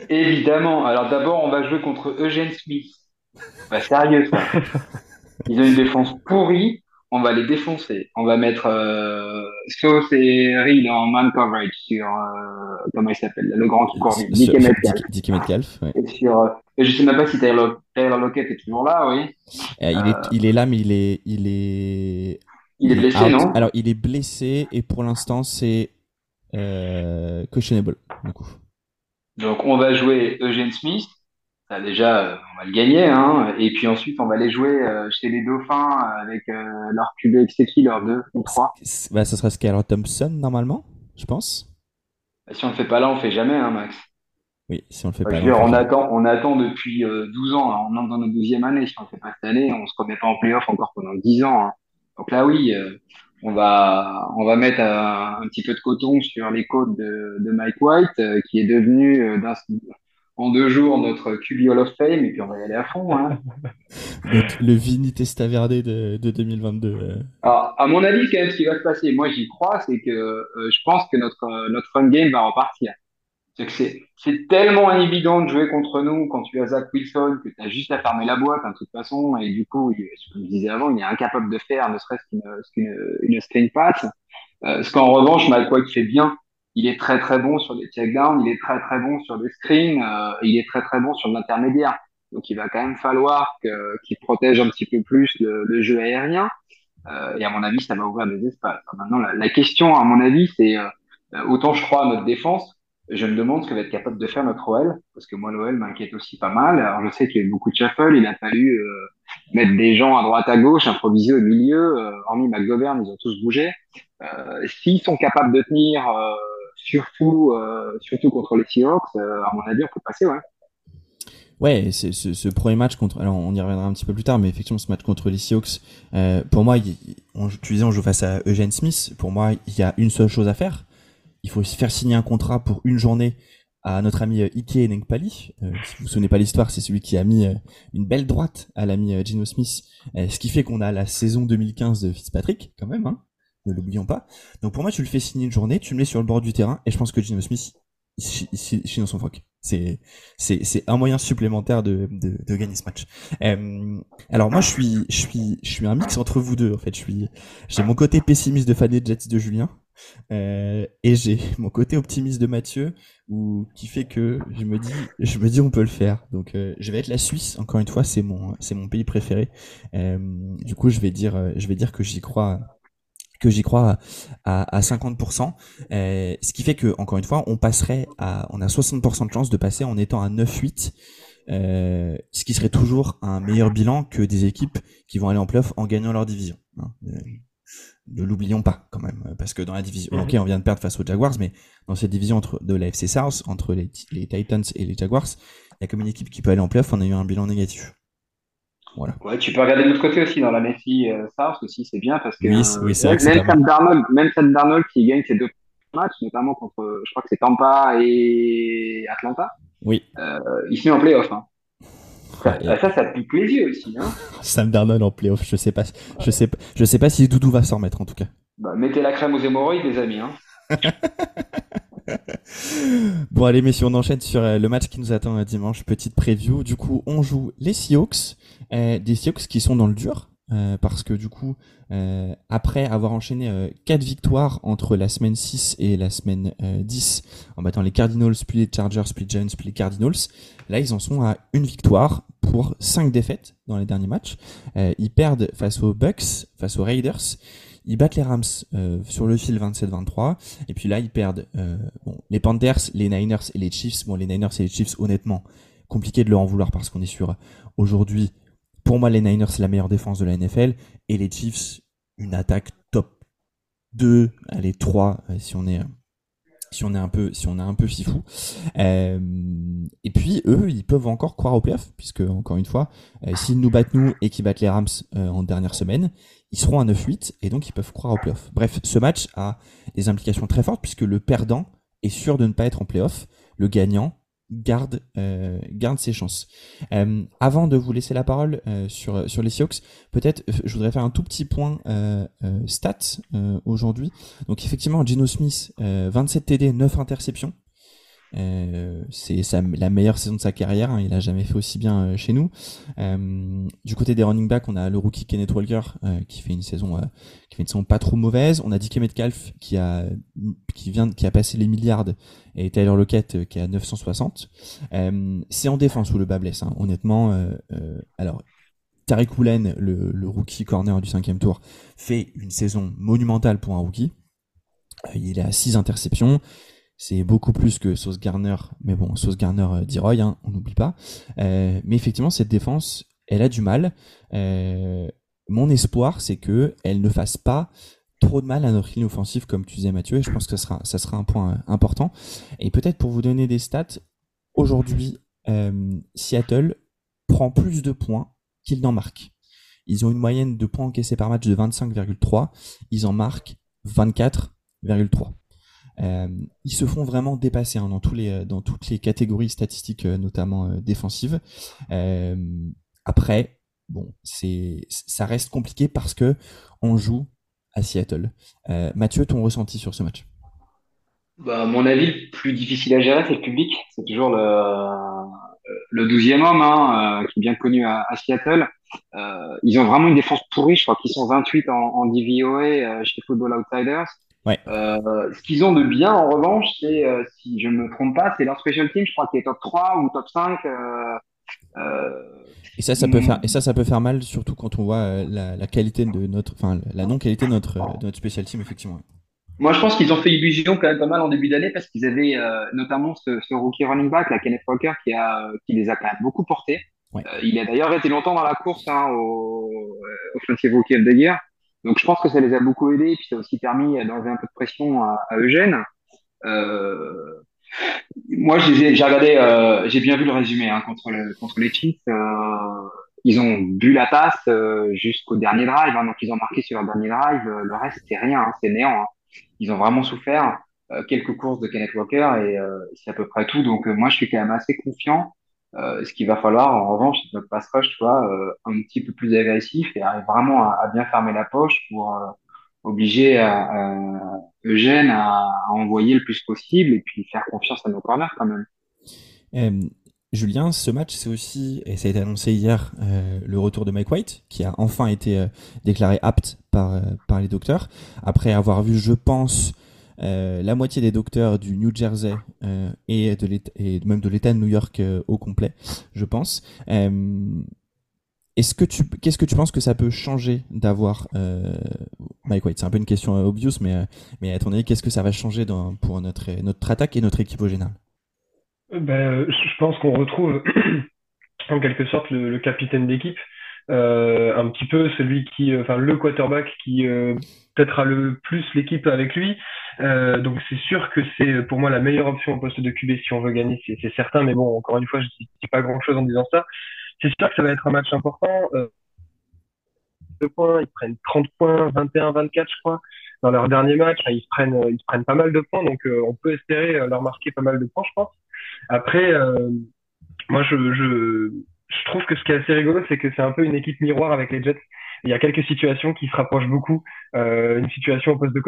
Évidemment. Alors d'abord, on va jouer contre Eugene Smith. Bah, sérieux, ça. Ils ont une défense pourrie on va les défoncer. On va mettre euh, Sauce et Reed en man coverage sur euh, comment il s'appelle le grand qui court vite, Dick Metcalf. Dick Metcalf. Ouais. Et sur, euh, je sais même pas si Taylor, Taylor Lockett est toujours là, oui. Euh, il est, il est là, mais il est, il est. Il est blessé, non? Alors, il est blessé et pour l'instant, c'est euh, questionable, du coup. Donc, on va jouer Eugene Smith, déjà, euh, on va le gagner. Hein. Et puis ensuite, on va les jouer euh, chez les Dauphins avec euh, leur QB qui leur 2 ou 3. Bah, ça sera Skylar Thompson, normalement, je pense. Bah, si on le fait pas là, on le fait jamais, hein, Max. Oui, si on le fait pas là. on, attend, on attend depuis 12 ans. On entre dans notre 12e année. Si on le fait pas cette année, on se remet pas en playoff encore pendant 10 ans. Hein. Donc là, oui, on va, on va mettre un, petit peu de coton sur les côtes de, de Mike White, qui est devenu d'un en deux jours notre QB Hall of Fame et puis on va y aller à fond. Hein. le, Vini Testaverde de, de 2022. Euh. Alors, à mon avis, quand même, ce qui va se passer, moi j'y crois, c'est que euh, je pense que notre, euh, notre run game va repartir. C'est tellement évident de jouer contre nous quand tu as Zach Wilson que tu as juste à fermer la boîte, hein, de toute façon, et du coup, comme je disais avant, il est incapable de faire ne serait-ce qu'une, une screen pass. ce qu'en revanche, White fait bien, il est très très bon sur les checkdowns, il est très très bon sur les screens, euh, il est très très bon sur l'intermédiaire. Donc il va quand même falloir qu'il protège un petit peu plus le, le jeu aérien. Euh, et à mon avis, ça va ouvrir des espaces. Maintenant, la, la, question, à mon avis, c'est euh, autant je crois à notre défense, je me demande ce que va être capable de faire notre OL, parce que moi l'OL m'inquiète aussi pas mal. Alors je sais qu'il y a eu beaucoup de shuffle, il a fallu euh, mettre des gens à droite à gauche, improviser au milieu. Euh, hormis McGovern, ils ont tous bougé. Euh, S'ils sont capables de tenir surtout, euh, surtout contre les Seahawks, euh, à mon avis, on peut passer, ouais. Ouais, ce, premier match contre, alors on y reviendra un petit peu plus tard, mais effectivement ce match contre les Seahawks, euh, pour moi, tu disais on joue face à Eugene Smith. Pour moi, il y a une seule chose à faire. Il faut faire signer un contrat pour une journée à notre ami Ike Nengpali. Si vous vous souvenez pas l'histoire, c'est celui qui a mis une belle droite à l'ami Gino Smith, ce qui fait qu'on a la saison 2015 de Fitzpatrick quand même. Hein ne l'oublions pas. Donc pour moi, tu le fais signer une journée, tu le mets sur le bord du terrain, et je pense que Gino Smith, chie dans son froc. C'est c'est un moyen supplémentaire de, de, de gagner ce match. Euh, alors moi, je suis je suis je suis un mix entre vous deux en fait. Je suis j'ai mon côté pessimiste de fan des Jets de Julien. Euh, et j'ai mon côté optimiste de Mathieu où, qui fait que je me dis je me dis on peut le faire donc euh, je vais être la Suisse encore une fois c'est mon c'est mon pays préféré euh, du coup je vais dire je vais dire que j'y crois que j'y crois à, à 50%, euh, ce qui fait que encore une fois, on passerait à, on a 60% de chance de passer en étant à 9-8, euh, ce qui serait toujours un meilleur bilan que des équipes qui vont aller en playoff en gagnant leur division. Hein. Euh, ne l'oublions pas quand même, parce que dans la division, ok, on vient de perdre face aux Jaguars, mais dans cette division entre de la FC South, entre les, les Titans et les Jaguars, il y a comme une équipe qui peut aller en playoff en ayant un bilan négatif. Voilà. Ouais, tu peux regarder de l'autre côté aussi dans la Messi euh, South aussi, c'est bien parce que oui, oui, même, Sam Darnold, même Sam Darnold qui gagne ses deux matchs, notamment contre, je crois que c'est Tampa et Atlanta. Oui. Euh, il se met en playoff. Hein. Ça, ouais, ça, ça pique les yeux aussi. Hein. Sam Darnold en playoff, je sais pas, je sais, je sais pas si Doudou va s'en remettre en tout cas. Bah, mettez la crème aux hémorroïdes, les amis. Hein. bon allez messieurs, on enchaîne sur euh, le match qui nous attend dimanche. Petite preview. Du coup, on joue les Seahawks, euh, des Seahawks qui sont dans le dur. Euh, parce que du coup, euh, après avoir enchaîné euh, 4 victoires entre la semaine 6 et la semaine 10, en battant les Cardinals, puis les Chargers, puis les Giants, puis les Cardinals, là ils en sont à une victoire pour 5 défaites dans les derniers matchs. ils perdent face aux Bucks, face aux Raiders, ils battent les Rams euh, sur le fil 27-23. Et puis là, ils perdent euh, bon, les Panthers, les Niners et les Chiefs. Bon, les Niners et les Chiefs, honnêtement, compliqué de leur en vouloir parce qu'on est sur aujourd'hui. Pour moi, les Niners, c'est la meilleure défense de la NFL. Et les Chiefs, une attaque top 2, allez, 3, euh, si on est si on est un peu si on est un peu fifou. Euh, et puis eux ils peuvent encore croire au playoff puisque encore une fois euh, s'ils nous battent nous et qu'ils battent les Rams euh, en dernière semaine ils seront à 9-8 et donc ils peuvent croire au playoff. Bref ce match a des implications très fortes puisque le perdant est sûr de ne pas être en playoff. Le gagnant garde euh, garde ses chances. Euh, avant de vous laisser la parole euh, sur sur les Seahawks, peut-être euh, je voudrais faire un tout petit point euh, euh, stats aujourd'hui. Donc effectivement, Gino Smith, 27 TD, 9 interceptions. Euh, c'est la meilleure saison de sa carrière. Hein, il a jamais fait aussi bien euh, chez nous. Euh, du côté des running backs, on a le rookie Kenneth Walker qui fait une saison qui fait une saison pas trop mauvaise. On a DK Metcalf qui a qui vient qui a passé les milliards et Tyler Lockett qui a 960. c'est en défense où le bas blesse. Hein. Honnêtement, alors Tariq Woolen, le, le, rookie corner du cinquième tour, fait une saison monumentale pour un rookie. Il est à 6 interceptions. C'est beaucoup plus que Sauce Garner, mais bon, Sauce Garner euh, hein, on n'oublie pas. Euh, mais effectivement, cette défense, elle a du mal. Euh, mon espoir, c'est que elle ne fasse pas trop de mal à notre ligne offensive, comme tu disais Mathieu, et je pense que ça sera, ça sera un point important. Et peut-être pour vous donner des stats, aujourd'hui, Seattle prend plus de points qu'il n'en marque. Ils ont une moyenne de points encaissés par match de 25,3, ils en marquent 24,3. Euh, ils se font vraiment dépasser hein, euh, dans toutes les catégories statistiques, euh, notamment euh, défensives. Euh, après, bon, ça reste compliqué parce que on joue à Seattle. Mathieu, ton ressenti sur ce match? Bah, mon avis, plus difficile à gérer, c'est le public. C'est toujours le, le 12e homme, hein, qui est bien connu à, Seattle. ils ont vraiment une défense pourrie. Je crois qu'ils sont 28 en, en DVOA chez Football Outsiders. Ouais. Euh, ce qu'ils ont de bien, en revanche, c'est, euh, si je ne me trompe pas, c'est leur special team, je crois qu'il est top 3 ou top 5. Euh, et ça, ça peut faire, et ça, ça peut faire mal, surtout quand on voit la, la qualité de notre, enfin, la non-qualité de notre, de notre special team, effectivement. Moi, je pense qu'ils ont fait illusion quand même pas mal en début d'année parce qu'ils avaient notamment ce, ce, rookie running back, la Kenneth Walker, qui, a, qui les a quand même beaucoup portés. Ouais. il a d'ailleurs été longtemps dans la course hein, au Offensive Rookie of the Year. Donc je pense que ça les a beaucoup aidés, puis ça a aussi permis d'enlever un peu de pression à, Eugène. Euh, moi, j'ai regardé, euh, j'ai bien vu le résumé hein, contre, le, contre les Chiefs. Euh, ils ont bu la tasse euh, jusqu'au dernier drive, hein, donc ils ont marqué sur leur dernier drive. Le reste, c'est rien, hein, c'est néant. Hein. Ils ont vraiment souffert. Euh, quelques courses de Kenneth Walker et c'est à peu près tout. Donc moi, je suis quand même assez confiant. Euh, ce qu'il va falloir, en revanche, c'est notre pass rush, tu euh, un petit peu plus agressif et arrive vraiment à, à, bien fermer la poche pour, euh, obliger à, Eugène à, envoyer le plus possible et puis faire confiance à nos corners quand même. Julien, ce match, c'est aussi, et ça a été annoncé hier, le retour de Mike White, qui a enfin été déclaré apte par, par les docteurs, après avoir vu, je pense, la moitié des docteurs du New Jersey et, de et même de l'État de New York au complet, je pense. Est-ce que tu, qu'est-ce que tu penses que ça peut changer d'avoir euh, Mike White? C'est un peu une question euh, obvious, mais, euh, mais à ton avis, qu'est-ce que ça va changer pour notre, notre attaque et notre équipe au général? Ben, Je pense qu'on retrouve en quelque sorte le, capitaine d'équipe, un petit peu celui qui, enfin le quarterback qui peut-être a le plus l'équipe avec lui. Donc c'est sûr que c'est pour moi la meilleure option au poste de QB si on veut gagner, c'est certain. Mais bon, encore une fois, je ne dis pas grand-chose en disant ça c'est sûr que ça va être un match important. Euh, points, ils prennent 30 points, 21, 24, je crois, dans leur dernier match. Ils prennent, ils prennent pas mal de points, donc euh, on peut espérer euh, leur marquer pas mal de points, je pense. Après, euh, moi, je, je, je trouve que ce qui est assez rigolo, c'est que c'est un peu une équipe miroir avec les Jets. Il y a quelques situations qui se rapprochent beaucoup. Euh, une situation au poste de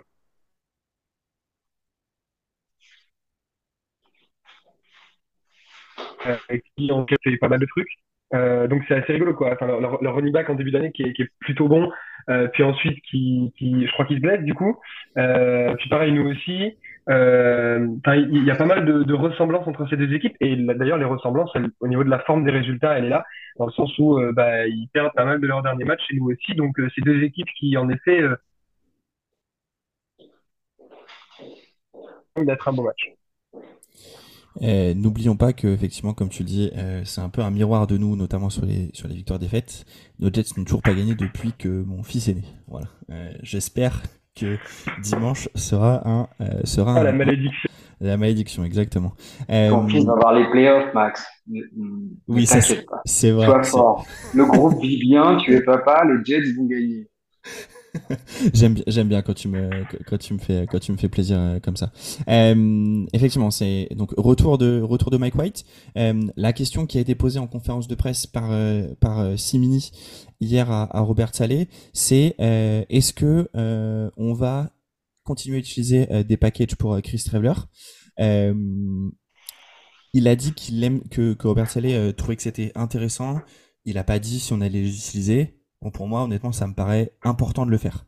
qui ont fait pas mal de trucs. Euh, donc c'est assez rigolo quoi. Enfin, leur, leur running back en début d'année qui est, qui est, plutôt bon, euh, puis ensuite qui, qui, je crois qu'il se blesse du coup. Euh, puis pareil nous aussi. Euh, il y a pas mal de, de, ressemblances entre ces deux équipes et d'ailleurs les ressemblances au niveau de la forme des résultats, elle est là dans le sens où euh, bah, ils perdent pas mal de leurs derniers matchs et nous aussi. Donc euh, ces deux équipes qui en effet d'être un beau match. Euh, n'oublions pas que, effectivement, comme tu le dis, euh, c'est un peu un miroir de nous, notamment sur les sur les victoires défaites. Nos Jets n'ont toujours pas gagné depuis que mon fils est né. Voilà. Euh, j'espère que dimanche sera un sera ah, la malédiction. La malédiction, exactement. Ton fils va avoir les playoffs, Max. oui, c'est vrai. Le groupe vit bien, tu es papa, les Jets vont gagner. j'aime j'aime bien quand tu me quand tu me fais quand tu me fais plaisir euh, comme ça. Euh, effectivement, c'est donc retour de retour de Mike White. Euh, la question qui a été posée en conférence de presse par euh, par euh, Simini hier à, Robert Salé, c'est est-ce que on va continuer à utiliser des packages pour Chris Traveler Il a dit qu'il aime que, Robert Salé trouvait que c'était intéressant. Il a pas dit si on allait les utiliser pour moi, honnêtement, ça me paraît important de le faire.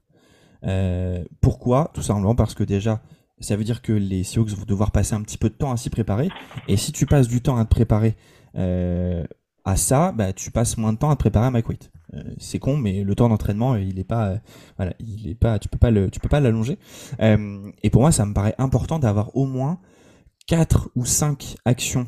Euh, pourquoi? Tout simplement parce que déjà, ça veut dire que les Seahawks vont devoir passer un petit peu de temps à s'y préparer. Et si tu passes du temps à te préparer euh, à ça, bah, tu passes moins de temps à te préparer à Mike. Euh, c'est con, mais le temps d'entraînement, il est pas, voilà, il est pas, tu peux pas le, tu peux pas l'allonger. et pour moi, ça me paraît important d'avoir au moins 4 ou 5 actions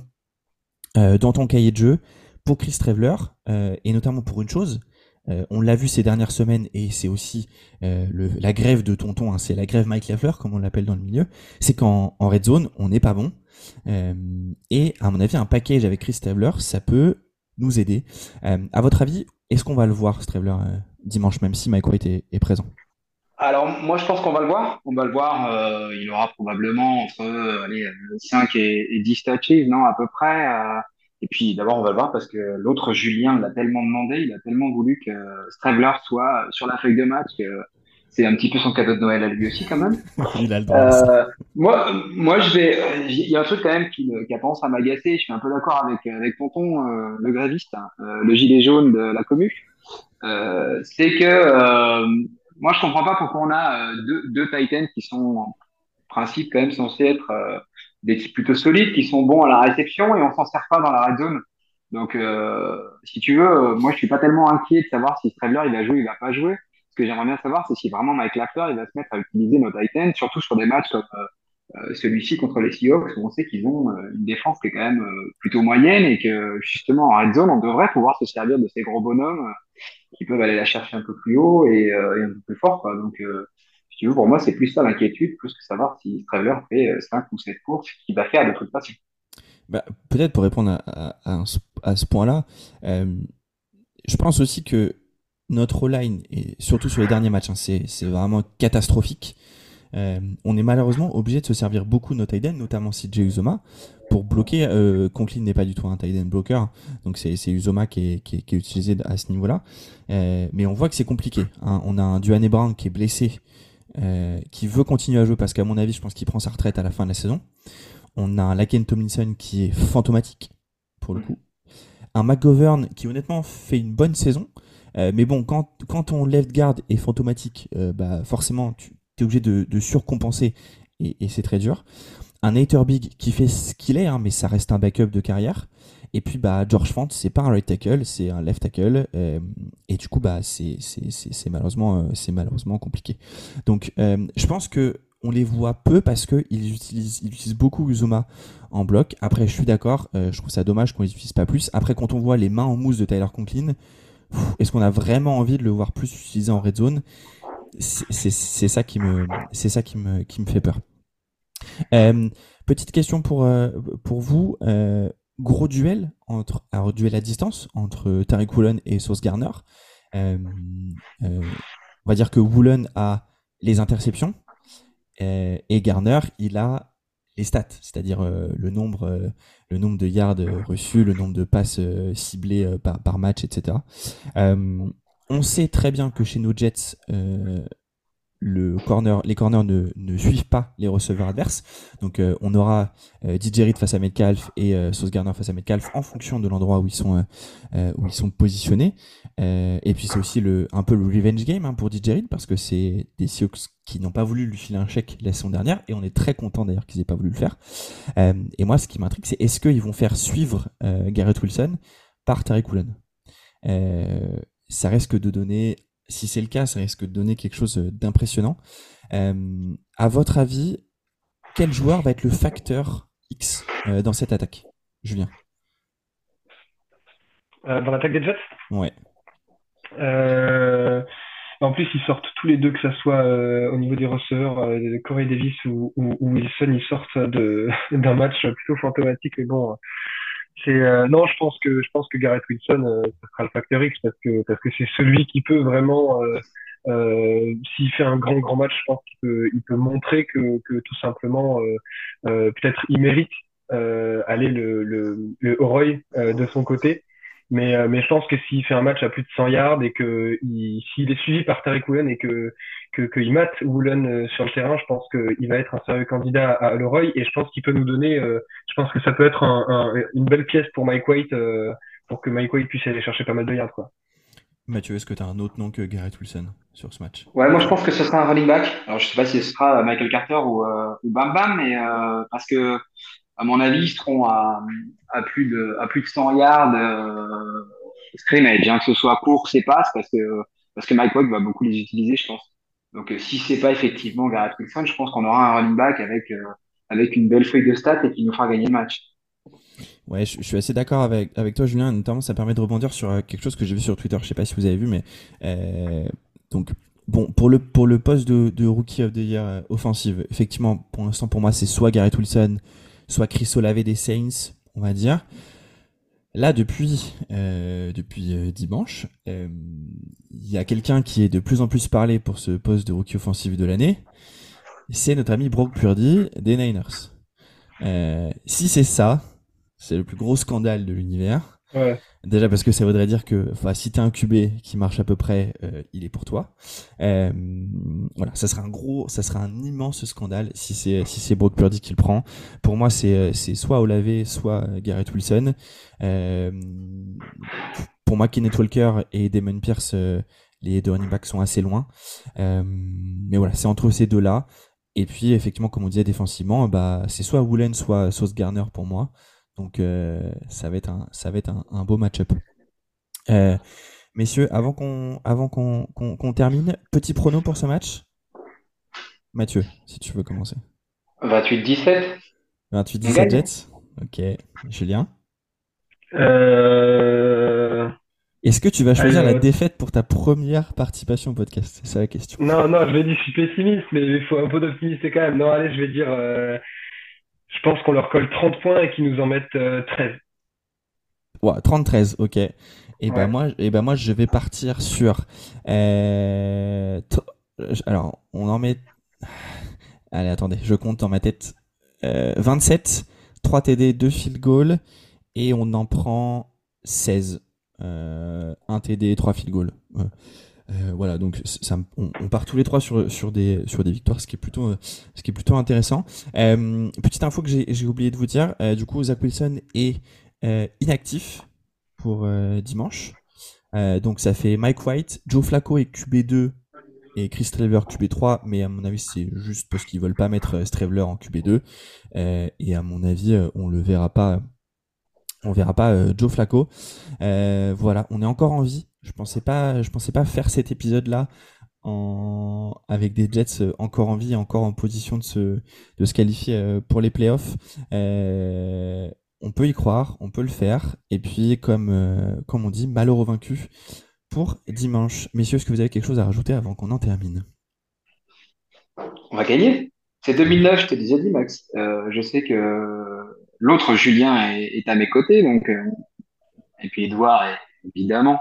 dans ton cahier de jeu pour Chris Traveler, et notamment pour une chose, euh, on l'a vu ces dernières semaines et c'est aussi euh, la grève de tonton, hein, c'est la grève Mike Lafleur comme on l'appelle dans le milieu, c'est qu'en en red zone on n'est pas bon euh, et à mon avis un package avec Chris Stravler ça peut nous aider. à votre avis, est-ce qu'on va le voir Stravler dimanche même si Mike White est, présent? Alors moi je pense qu'on va le voir, on va le voir, il aura probablement entre allez, 5 et, et 10 touches, non à peu près. Et puis d'abord, on va le voir parce que l'autre Julien l'a tellement demandé, il a tellement voulu que Stravler soit sur la feuille de match que c'est un petit peu son cadeau de Noël à lui aussi quand même. il a le droit. Euh, moi, moi, je vais. Il y a un truc quand même qui, qui a tendance à m'agacer. Je suis un peu d'accord avec avec Tonton, euh, le graviste, hein, euh, le gilet jaune de la commu. Euh, c'est que euh, moi, je comprends pas pourquoi on a deux, deux Titans qui sont en principe quand même censés être des types plutôt solides qui sont bons à la réception et on s'en sert pas dans la red zone. Donc, euh, si tu veux, euh, moi, je suis pas tellement inquiet de savoir si Stradler il va jouer, il va pas jouer. Ce que j'aimerais bien savoir, c'est si vraiment Mike Lafleur il va se mettre à utiliser nos Titans, surtout sur des matchs comme euh, celui-ci contre les Seahawks, où on sait qu'ils ont une défense qui est quand même plutôt moyenne et que justement en red zone, on devrait pouvoir se servir de ces gros bonhommes qui peuvent aller la chercher un peu plus haut et, et un peu plus fort. Quoi. Donc, tu veux, pour moi, c'est plus ça l'inquiétude, plus que savoir si Traveler fait 5 euh, ou 7 courses, qu'il va faire de toute façon. Peut-être pour répondre à, à, ce point-là, euh, je pense aussi que notre line, et surtout sur les derniers matchs, hein, c'est vraiment catastrophique. Euh, on est malheureusement obligé de se servir beaucoup de notre tight notamment Jay Uzoma, pour bloquer. Conklin n'est pas du tout un tight blocker, donc c'est Uzoma qui est, qui, qui est, utilisé à ce niveau-là. Mais on voit que c'est compliqué. Hein. On a un Duane Brown qui est blessé qui veut continuer à jouer parce qu'à mon avis, je pense qu'il prend sa retraite à la fin de la saison. On a un Laken Tomlinson qui est fantomatique, pour le coup. Un McGovern qui honnêtement fait une bonne saison. mais bon, quand, quand ton left guard est fantomatique, bah forcément, tu es obligé de, de surcompenser et, et c'est très dur. Un Hater Big qui fait ce qu'il est, hein, mais ça reste un backup de carrière. Et puis bah George Fant, c'est pas un right tackle, c'est un left tackle. Euh, et du coup bah c'est malheureusement euh, c'est malheureusement compliqué. Donc euh, je pense que on les voit peu parce que ils utilisent ils utilisent beaucoup Uzuma en bloc. Après je suis d'accord, je trouve ça dommage qu'on les utilise pas plus. Après quand on voit les mains en mousse de Tyler Conklin, est-ce qu'on a vraiment envie de le voir plus utilisé en red zone? C'est ça qui me c'est ça qui me qui me fait peur. petite question pour pour vous gros duel entre duel à distance entre Tariq Woolen et Sauce Garner. Euh, euh, on va dire que Woolen a les interceptions euh, et Garner il a les stats, c'est-à-dire le nombre de yards reçus, le nombre de passes ciblées par, match, etc. on sait très bien que chez nos Jets le corner, les corners ne, suivent pas les receveurs adverses. Donc euh, on aura euh, DJ Reed face à Metcalf et euh, Sauce Garner face à Metcalf en fonction de l'endroit où ils sont euh, sont positionnés. et puis c'est aussi un peu le revenge game hein, pour DJ Reed parce que c'est des Sioux qui n'ont pas voulu lui filer un chèque la saison dernière et on est très content d'ailleurs qu'ils aient pas voulu le faire. et moi ce qui m'intrigue c'est est-ce qu'ils vont faire suivre Garrett Wilson par Tariq Woolen? Ça risque de donner si c'est le cas, ça risque de donner quelque chose d'impressionnant. Euh, à votre avis, quel joueur va être le facteur X euh, dans cette attaque Julien? Euh, Dans l'attaque des Jets? Ouais. en plus, ils sortent tous les deux, que ce soit au niveau des receveurs, Corey Davis ou, Wilson, ils sortent d'un match plutôt fantomatique. Mais bon, c'est euh, non, je pense que je pense que Garrett Wilson, euh, ça sera le facteur X parce que parce que c'est celui qui peut vraiment, euh, euh s'il fait un grand grand match, je pense qu'il peut il peut montrer que que tout simplement peut-être il mérite aller le le, le de son côté. Mais, euh, mais je pense que s'il fait un match à plus de 100 yards et que s'il est suivi par Tariq Woolen et que qu'il que mate Woolen euh, sur le terrain, je pense qu'il va être un sérieux candidat à, Leroy et je pense qu'il peut nous donner, euh, je pense que ça peut être un, une belle pièce pour Mike White pour que Mike White puisse aller chercher pas mal de yards. Quoi. Mathieu, est-ce que tu as un autre nom que Garrett Wilson sur ce match? Ouais, moi je pense que ce sera un running back. Alors je sais pas si ce sera Michael Carter ou, ou Bam Bam, mais parce que à mon avis, ils seront à, plus de à plus de 100 yards euh, et bien que ce soit court c'est passe parce que parce que Mike Watt va beaucoup les utiliser, je pense. Donc euh, si c'est pas effectivement Garrett Wilson, je pense qu'on aura un running back avec euh, avec une belle feuille de stats et qui nous fera gagner le match. Ouais, je, suis assez d'accord avec, avec toi, Julien. Notamment, ça permet de rebondir sur euh, quelque chose que j'ai vu sur Twitter. Je sais pas si vous avez vu, mais donc bon pour le pour le poste de, de rookie of the year offensive, effectivement, pour l'instant, pour moi, c'est soit Garrett Wilson, soit Chris Olave des Saints, on va dire. Là, depuis, euh, depuis euh, dimanche, euh, il y a quelqu'un qui est de plus en plus parlé pour ce poste de rookie offensif de l'année. C'est notre ami Brock Purdy des Niners. si c'est ça, c'est le plus gros scandale de l'univers. Ouais. Déjà parce que ça voudrait dire que si t'es un QB qui marche à peu près, euh, il est pour toi. Euh, voilà, ça sera un gros, ça sera un immense scandale si c'est si Brock Purdy qui le prend. Pour moi, c'est c'est soit Olave, soit Garrett Wilson. Euh, pour moi, Kenneth Walker et Damon Pierce, euh, les deux running backs sont assez loin. Euh, mais voilà, c'est entre ces deux-là. Et puis effectivement, comme on disait défensivement, bah c'est soit Woolen, soit Sauce Garner pour moi. Donc euh, ça va être un, ça va être un, beau match-up. Euh, messieurs, avant qu'on avant qu'on termine, petit prono pour ce match. Mathieu, si tu veux commencer. 28-17. 28-17 Jets. Ok. Julien. Euh... Est-ce que tu vas choisir la défaite pour ta première participation au podcast? C'est ça la question. Non, non, je vais dire, je suis pessimiste, mais il faut un peu d'optimisme quand même. Non, allez, je vais dire je pense qu'on leur colle 30 points et qu'ils nous en mettent 13. Euh, ouais, 30-13, ok. Et ben moi, et ben moi, je vais partir sur. Euh, alors, on en met. Allez, attendez, je compte dans ma tête. 27, 3 TD, 2 field goal, et on en prend 16. 1 TD, 3 field goal. Voilà, donc ça, on, part tous les trois sur, sur, des, sur des victoires, ce qui est plutôt, ce qui est plutôt intéressant. petite info que j'ai oublié de vous dire, du coup, Zach Wilson est inactif pour dimanche. donc ça fait Mike White, Joe Flacco et QB2 et Chris Traveler QB3, mais à mon avis c'est juste parce qu'ils veulent pas mettre Straveler en QB2. et à mon avis, on le verra pas on verra pas euh, Joe Flacco. Euh, voilà, on est encore en vie. Je pensais pas, je pensais pas faire cet épisode-là en... avec des Jets euh, encore en vie, encore en position de se, de se qualifier pour les playoffs. on peut y croire, on peut le faire. Et puis, comme, comme on dit, malheureux vaincu pour dimanche. Messieurs, est-ce que vous avez quelque chose à rajouter avant qu'on en termine? On va gagner? C'est 2009, je te disais dit, Max. je sais que l'autre Julien est, à mes côtés, donc euh, et puis Edouard, évidemment.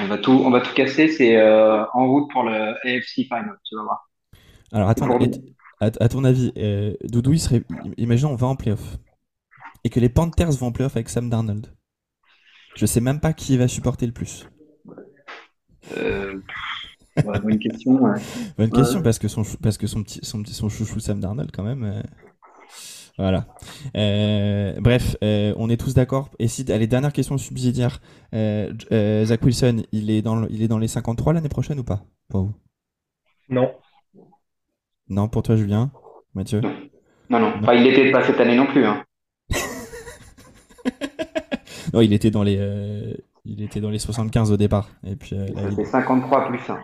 On va tout, on va tout casser. C'est euh, en route pour le AFC Final, tu vas voir. Alors attends, à, ton avis, euh, Doudou, il serait, imaginons on va en playoff et que les Panthers vont en playoff avec Sam Darnold. Je sais même pas qui va supporter le plus. Euh, bonne question. Bonne question parce que son parce que son petit son, son chouchou Sam Darnold quand même. Voilà. Euh, bref, euh, on est tous d'accord. Et si, allez, dernière question subsidiaire. Euh, Zach Wilson, il est, dans, il est dans les 53 l'année prochaine ou pas? Pour vous? Non. Non, pour toi, Julien? Mathieu? Non, non. il n'était pas cette année non plus. Hein. non, il était dans les. il était dans les 75 au départ. Et puis, c'est 53 plus 1.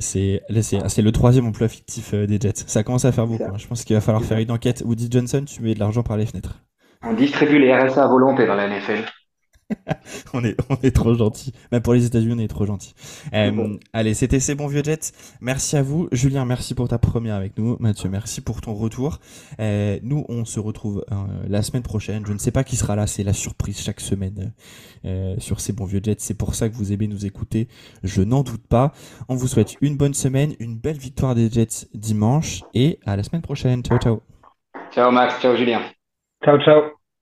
C'est c'est le troisième emploi fictif euh, des Jets. Ça commence à faire beaucoup. Hein. Je pense qu'il va falloir faire une enquête. Woody Johnson, tu mets de l'argent par les fenêtres. On distribue les RSA à volonté dans la NFL. on, est, on est trop gentil. Même pour les États-Unis, on est trop gentil. Euh, allez, c'était ces bons vieux Jets. Merci à vous. Julien, merci pour ta première avec nous. Mathieu, merci pour ton retour. Euh, nous, on se retrouve euh, la semaine prochaine. Je ne sais pas qui sera là. C'est la surprise chaque semaine sur ces bons vieux Jets. C'est pour ça que vous aimez nous écouter. Je n'en doute pas. On vous souhaite une bonne semaine, une belle victoire des Jets dimanche et à la semaine prochaine. Ciao, ciao. Ciao Max, ciao Julien. Ciao, ciao.